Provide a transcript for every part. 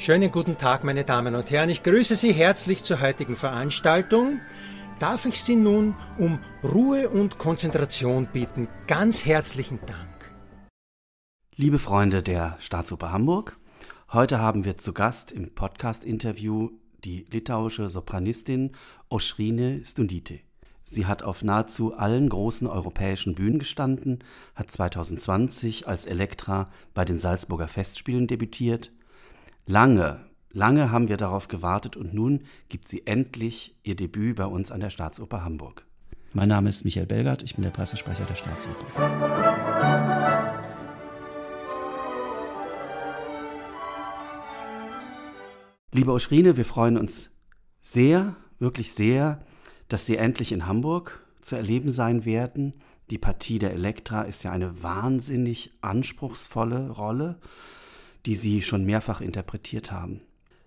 Schönen guten Tag, meine Damen und Herren. Ich grüße Sie herzlich zur heutigen Veranstaltung. Darf ich Sie nun um Ruhe und Konzentration bitten? Ganz herzlichen Dank. Liebe Freunde der Staatsoper Hamburg, heute haben wir zu Gast im Podcast-Interview die litauische Sopranistin Oschrine Stundite. Sie hat auf nahezu allen großen europäischen Bühnen gestanden, hat 2020 als Elektra bei den Salzburger Festspielen debütiert Lange, lange haben wir darauf gewartet und nun gibt sie endlich ihr Debüt bei uns an der Staatsoper Hamburg. Mein Name ist Michael Belgard, ich bin der Pressesprecher der Staatsoper. Liebe Oschrine, wir freuen uns sehr, wirklich sehr, dass Sie endlich in Hamburg zu erleben sein werden. Die Partie der Elektra ist ja eine wahnsinnig anspruchsvolle Rolle die Sie schon mehrfach interpretiert haben.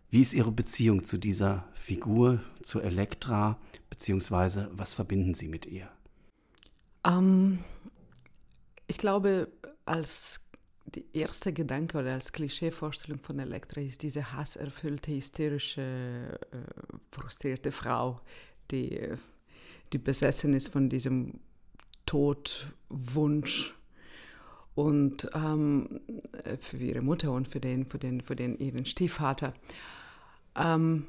Wie ist Ihre Beziehung zu dieser Figur, zu Elektra, beziehungsweise was verbinden Sie mit ihr? Um, ich glaube, als die erste Gedanke oder als Klischeevorstellung von Elektra ist diese hasserfüllte, hysterische, äh, frustrierte Frau, die, die besessen ist von diesem Todwunsch und ähm, für ihre Mutter und für den, für den, für den ihren Stiefvater. Ähm,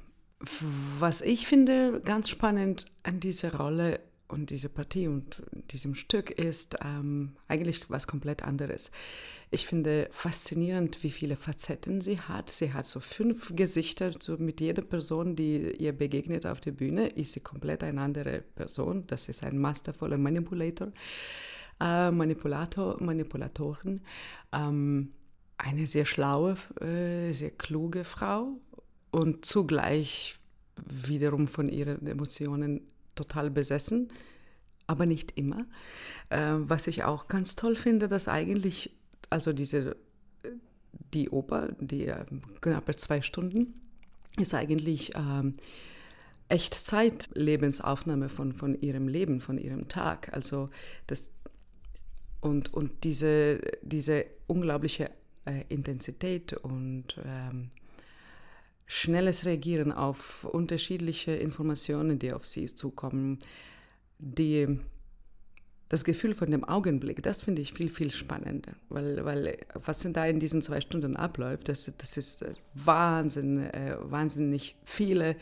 was ich finde ganz spannend an dieser Rolle und dieser Partie und diesem Stück ist ähm, eigentlich was komplett anderes. Ich finde faszinierend, wie viele Facetten sie hat. Sie hat so fünf Gesichter. So mit jeder Person, die ihr begegnet auf der Bühne, ist sie komplett eine andere Person. Das ist ein mastervoller Manipulator äh, Manipulator, Manipulatoren. Ähm, eine sehr schlaue, äh, sehr kluge Frau und zugleich wiederum von ihren Emotionen total besessen, aber nicht immer. Äh, was ich auch ganz toll finde, dass eigentlich, also diese, die Oper, die äh, knappe zwei Stunden, ist eigentlich ähm, Echtzeit-Lebensaufnahme von, von ihrem Leben, von ihrem Tag. Also das und, und diese, diese unglaubliche äh, Intensität und ähm, schnelles Reagieren auf unterschiedliche Informationen, die auf sie zukommen, die, das Gefühl von dem Augenblick, das finde ich viel, viel spannender, weil, weil was denn da in diesen zwei Stunden abläuft, das, das ist äh, Wahnsinn, äh, wahnsinnig viele,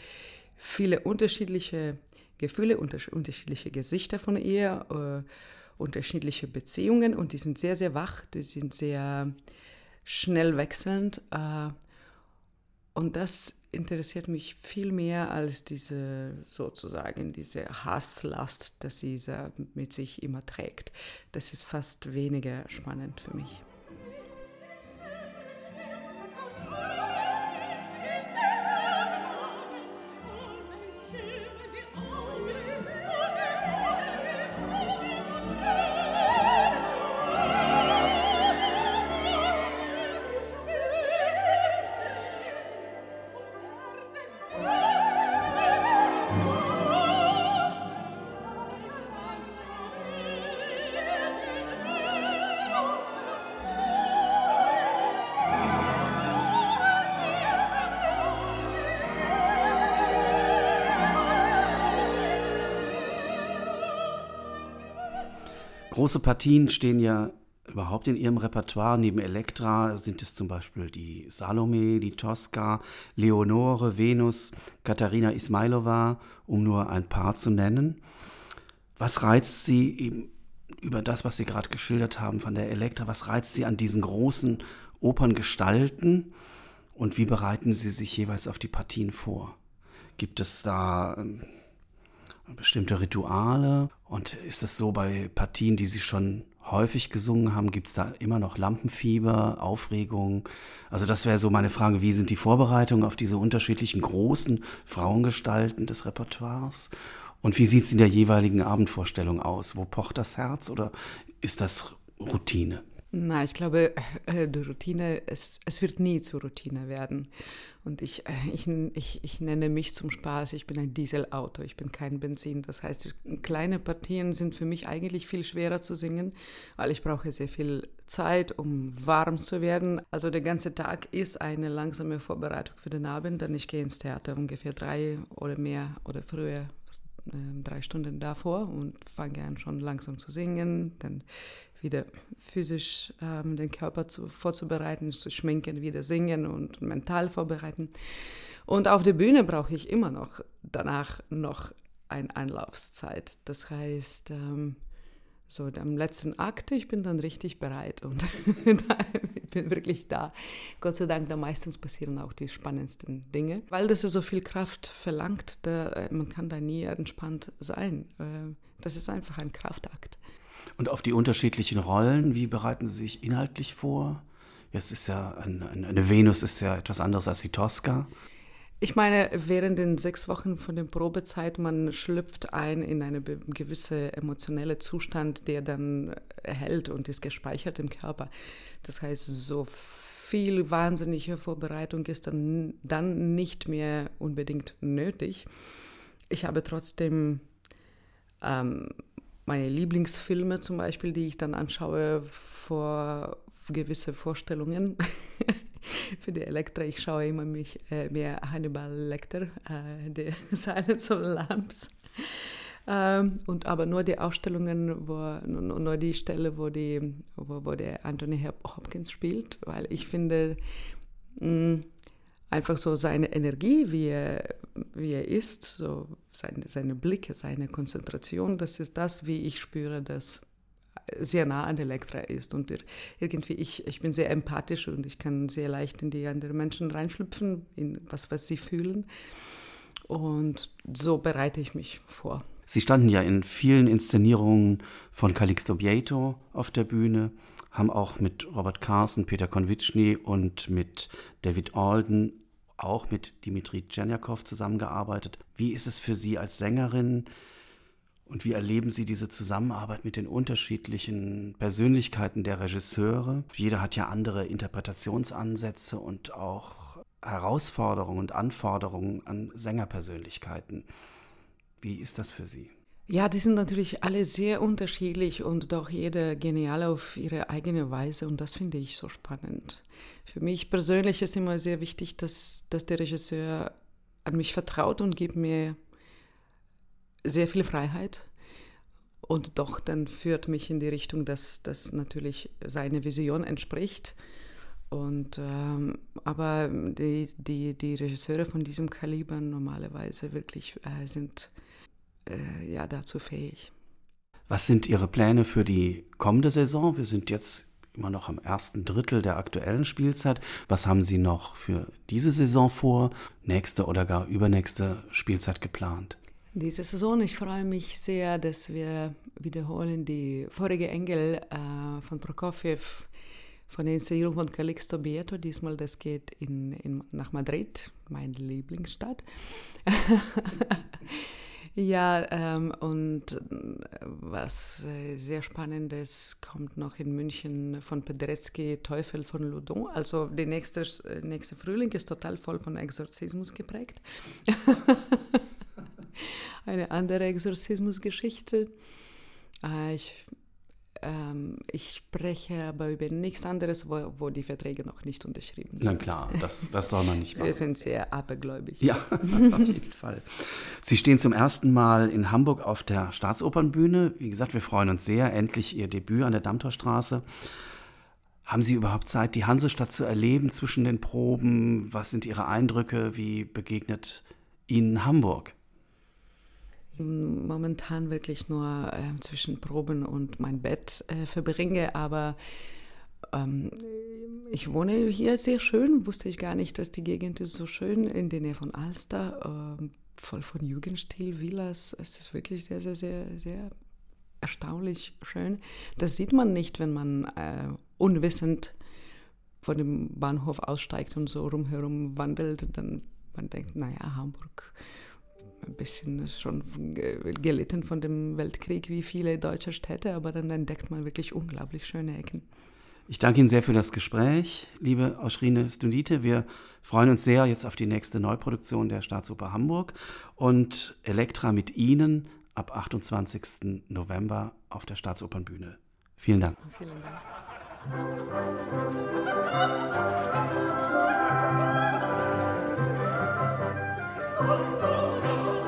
viele unterschiedliche Gefühle, unter, unterschiedliche Gesichter von ihr. Äh, unterschiedliche Beziehungen und die sind sehr, sehr wach, die sind sehr schnell wechselnd. Äh, und das interessiert mich viel mehr als diese sozusagen diese Hasslast, dass sie mit sich immer trägt. Das ist fast weniger spannend für mich. Große Partien stehen ja überhaupt in ihrem Repertoire. Neben Elektra sind es zum Beispiel die Salome, die Tosca, Leonore, Venus, Katharina Ismailova, um nur ein paar zu nennen. Was reizt Sie eben über das, was Sie gerade geschildert haben von der Elektra, was reizt Sie an diesen großen Operngestalten und wie bereiten Sie sich jeweils auf die Partien vor? Gibt es da ähm, bestimmte Rituale? Und ist es so bei Partien, die Sie schon häufig gesungen haben, gibt es da immer noch Lampenfieber, Aufregung? Also das wäre so meine Frage, wie sind die Vorbereitungen auf diese unterschiedlichen großen Frauengestalten des Repertoires? Und wie sieht es in der jeweiligen Abendvorstellung aus? Wo pocht das Herz oder ist das Routine? Na, ich glaube, äh, die Routine, es, es wird nie zur Routine werden. Und ich, äh, ich, ich, ich nenne mich zum Spaß, ich bin ein Dieselauto, ich bin kein Benzin. Das heißt, kleine Partien sind für mich eigentlich viel schwerer zu singen, weil ich brauche sehr viel Zeit, um warm zu werden. Also der ganze Tag ist eine langsame Vorbereitung für den Abend, denn ich gehe ins Theater ungefähr drei oder mehr oder früher äh, drei Stunden davor und fange an schon langsam zu singen, dann wieder physisch ähm, den Körper zu, vorzubereiten, zu schminken, wieder singen und mental vorbereiten. Und auf der Bühne brauche ich immer noch danach noch eine Anlaufzeit. Das heißt, ähm, so am letzten Akt, ich bin dann richtig bereit und ich bin wirklich da. Gott sei Dank, da meistens passieren auch die spannendsten Dinge, weil das so viel Kraft verlangt, da, äh, man kann da nie entspannt sein. Äh, das ist einfach ein Kraftakt. Und auf die unterschiedlichen Rollen, wie bereiten Sie sich inhaltlich vor? Es ist ja, ein, eine Venus ist ja etwas anderes als die Tosca. Ich meine, während den sechs Wochen von der Probezeit, man schlüpft ein in einen gewisse emotionelle Zustand, der dann hält und ist gespeichert im Körper. Das heißt, so viel wahnsinnige Vorbereitung ist dann, dann nicht mehr unbedingt nötig. Ich habe trotzdem ähm, meine Lieblingsfilme zum Beispiel, die ich dann anschaue vor gewisse Vorstellungen. Für die Elektra, ich schaue immer mich, äh, mehr Hannibal Lecter, äh, The Silence of Lamps. Ähm, und aber nur die Ausstellungen, wo, nur, nur die Stelle, wo, die, wo, wo der Anthony Hopkins spielt, weil ich finde, mh, mm, einfach so seine Energie, wie er, wie er ist, so seine, seine Blicke, seine Konzentration, das ist das, wie ich spüre, dass sehr nah an Elektra ist. Und irgendwie, ich, ich bin sehr empathisch und ich kann sehr leicht in die anderen Menschen reinschlüpfen, in was, was sie fühlen. Und so bereite ich mich vor. Sie standen ja in vielen Inszenierungen von Calixto Bieto auf der Bühne, haben auch mit Robert Carson, Peter Konvitschny und mit David Alden auch mit Dimitri Tscherniakow zusammengearbeitet. Wie ist es für Sie als Sängerin und wie erleben Sie diese Zusammenarbeit mit den unterschiedlichen Persönlichkeiten der Regisseure? Jeder hat ja andere Interpretationsansätze und auch Herausforderungen und Anforderungen an Sängerpersönlichkeiten. Wie ist das für Sie? Ja, die sind natürlich alle sehr unterschiedlich und doch jeder genial auf ihre eigene Weise und das finde ich so spannend. Für mich persönlich ist immer sehr wichtig, dass, dass der Regisseur an mich vertraut und gibt mir sehr viel Freiheit und doch dann führt mich in die Richtung, dass das natürlich seine Vision entspricht. Und, ähm, aber die, die, die Regisseure von diesem Kaliber normalerweise wirklich äh, sind äh, ja dazu fähig. Was sind Ihre Pläne für die kommende Saison? Wir sind jetzt immer noch am ersten Drittel der aktuellen Spielzeit. Was haben Sie noch für diese Saison vor, nächste oder gar übernächste Spielzeit geplant? Diese Saison, ich freue mich sehr, dass wir wiederholen die vorige Engel äh, von Prokofjew von der Inszenierung von Calixto Bieto. Diesmal, das geht in, in, nach Madrid, meine Lieblingsstadt. Ja, ähm, und äh, was äh, sehr spannendes kommt noch in München von Pedretzky, Teufel von Loudon. Also der nächste, äh, nächste Frühling ist total voll von Exorzismus geprägt. Eine andere Exorzismusgeschichte. Äh, ich ich spreche aber über nichts anderes, wo, wo, die Verträge noch nicht unterschrieben sind. Na klar, das, das soll man nicht machen. Wir sind sehr abergläubig. Ja, auf jeden Fall. Sie stehen zum ersten Mal in Hamburg auf der Staatsopernbühne. Wie gesagt, wir freuen uns sehr. Endlich Ihr Debüt an der Dammtorstraße. Haben Sie überhaupt Zeit, die Hansestadt zu erleben zwischen den Proben? Was sind Ihre Eindrücke? Wie begegnet Ihnen Hamburg? Momentan wirklich nur äh, zwischen Proben und mein Bett äh, verbringe, aber ähm, ich wohne hier sehr schön, wusste ich gar nicht, dass die Gegend ist so schön, in der Nähe von Alster, äh, voll von Jugendstil, Villas. Es ist wirklich sehr, sehr, sehr, sehr erstaunlich schön. Das sieht man nicht, wenn man äh, unwissend von dem Bahnhof aussteigt und so rumherum wandelt. Dann man denkt, naja, Hamburg ein bisschen schon gelitten von dem Weltkrieg, wie viele deutsche Städte, aber dann entdeckt man wirklich unglaublich schöne Ecken. Ich danke Ihnen sehr für das Gespräch, liebe Oschrine Stundite. Wir freuen uns sehr jetzt auf die nächste Neuproduktion der Staatsoper Hamburg und Elektra mit Ihnen ab 28. November auf der Staatsopernbühne. Vielen Dank. Vielen Dank.